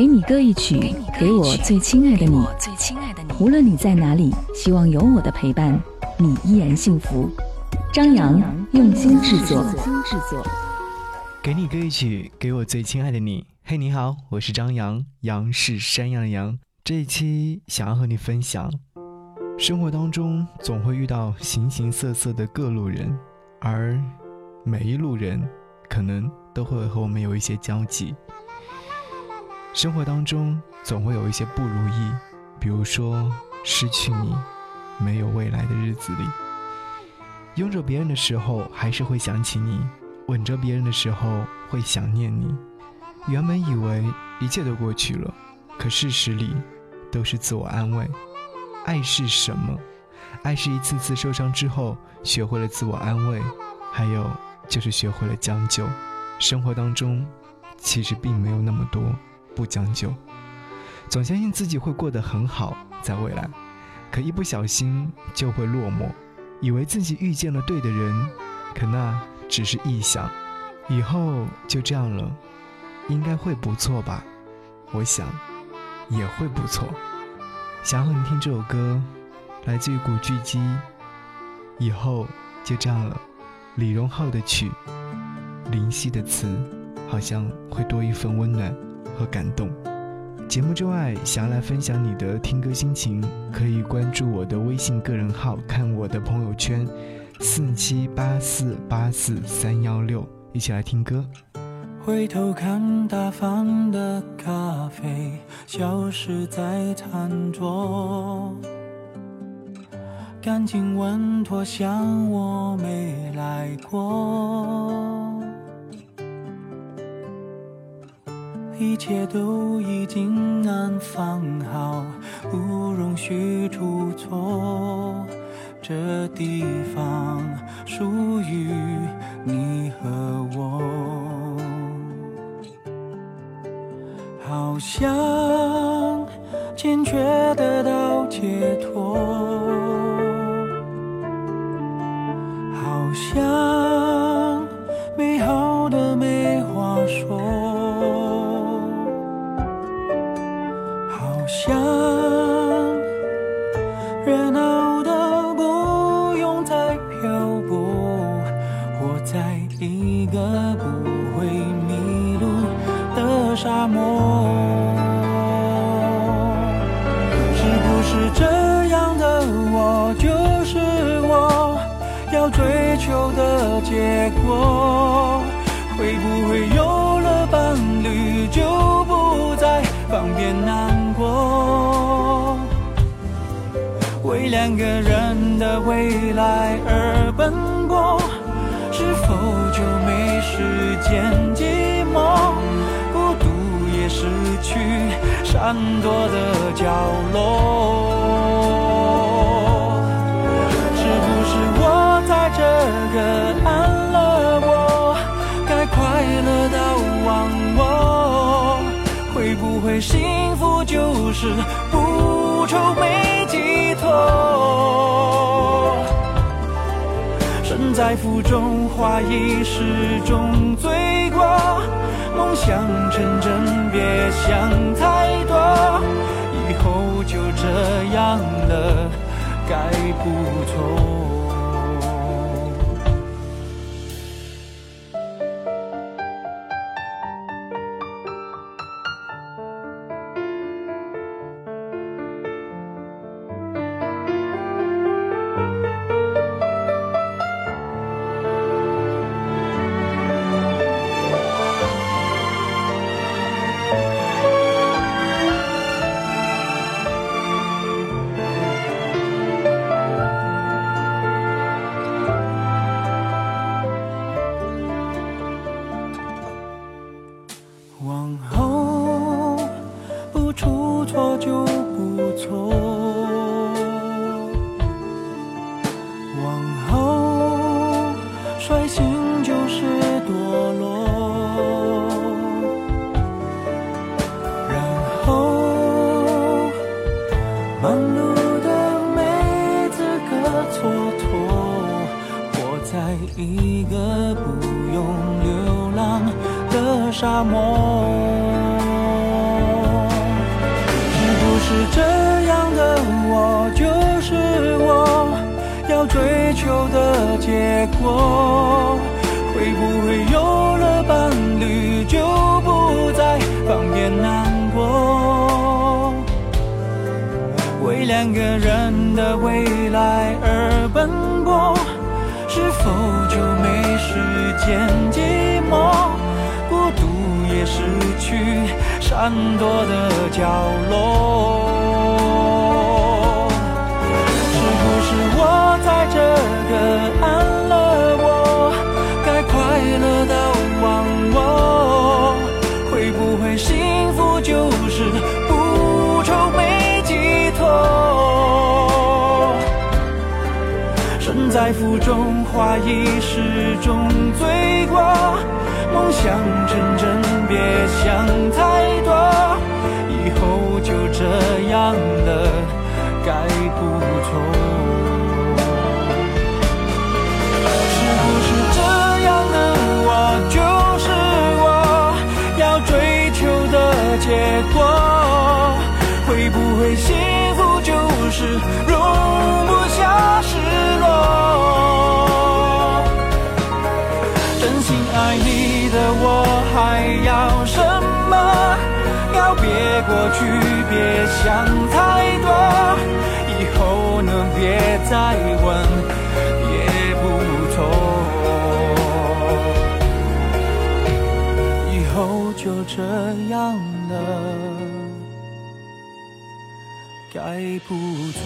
给你歌一曲，给我最亲爱的你。无论你在哪里，希望有我的陪伴，你依然幸福。张扬用心制作。给你歌一曲，给我最亲爱的你。嘿，你好，我是张扬，杨是山羊的羊。这一期想要和你分享，生活当中总会遇到形形色色的各路人，而每一路人可能都会和我们有一些交集。生活当中总会有一些不如意，比如说失去你，没有未来的日子里，拥着别人的时候还是会想起你，吻着别人的时候会想念你。原本以为一切都过去了，可事实里都是自我安慰。爱是什么？爱是一次次受伤之后学会了自我安慰，还有就是学会了将就。生活当中其实并没有那么多。不将就，总相信自己会过得很好，在未来，可一不小心就会落寞，以为自己遇见了对的人，可那只是臆想，以后就这样了，应该会不错吧？我想，也会不错。想和你听这首歌，来自于古巨基，以后就这样了。李荣浩的曲，林夕的词，好像会多一份温暖。和感动。节目之外，想要来分享你的听歌心情，可以关注我的微信个人号，看我的朋友圈，四七八四八四三幺六，一起来听歌。回头看大方的咖啡，消失在餐桌，感情稳妥，像我没来过。一切都已经安放好，不容许出错。这地方属于你和我，好像坚决得到解脱，好像不会迷路的沙漠。是不是这样的我就是我要追求的结果？会不会有了伴侣就不再方便难？过，为两个人的未来而时间寂寞？孤独也失去闪躲的角落。是不是我在这个安乐窝，该快乐到忘我？会不会幸福？就是不愁没寄托，在福中，花一世中醉过，梦想成真，别想太多，以后就这样了，该不错。后不出错就不错。沙漠。是不是这样的我就是我要追求的结果。会不会有了伴侣就不再方便难过？为两个人的未来而奔波是否就没时间解失去闪躲的角落。是不是我在这个安乐窝，该快乐的忘我。会不会幸福就是不愁没寄托？身在福中，怀疑是种罪过。梦想成真别想太多以后就这样了该不错。是不是这样的？我就是我要追求的结果。过去，别想太多，以后呢别再问也不错，以后就这样了。该不错。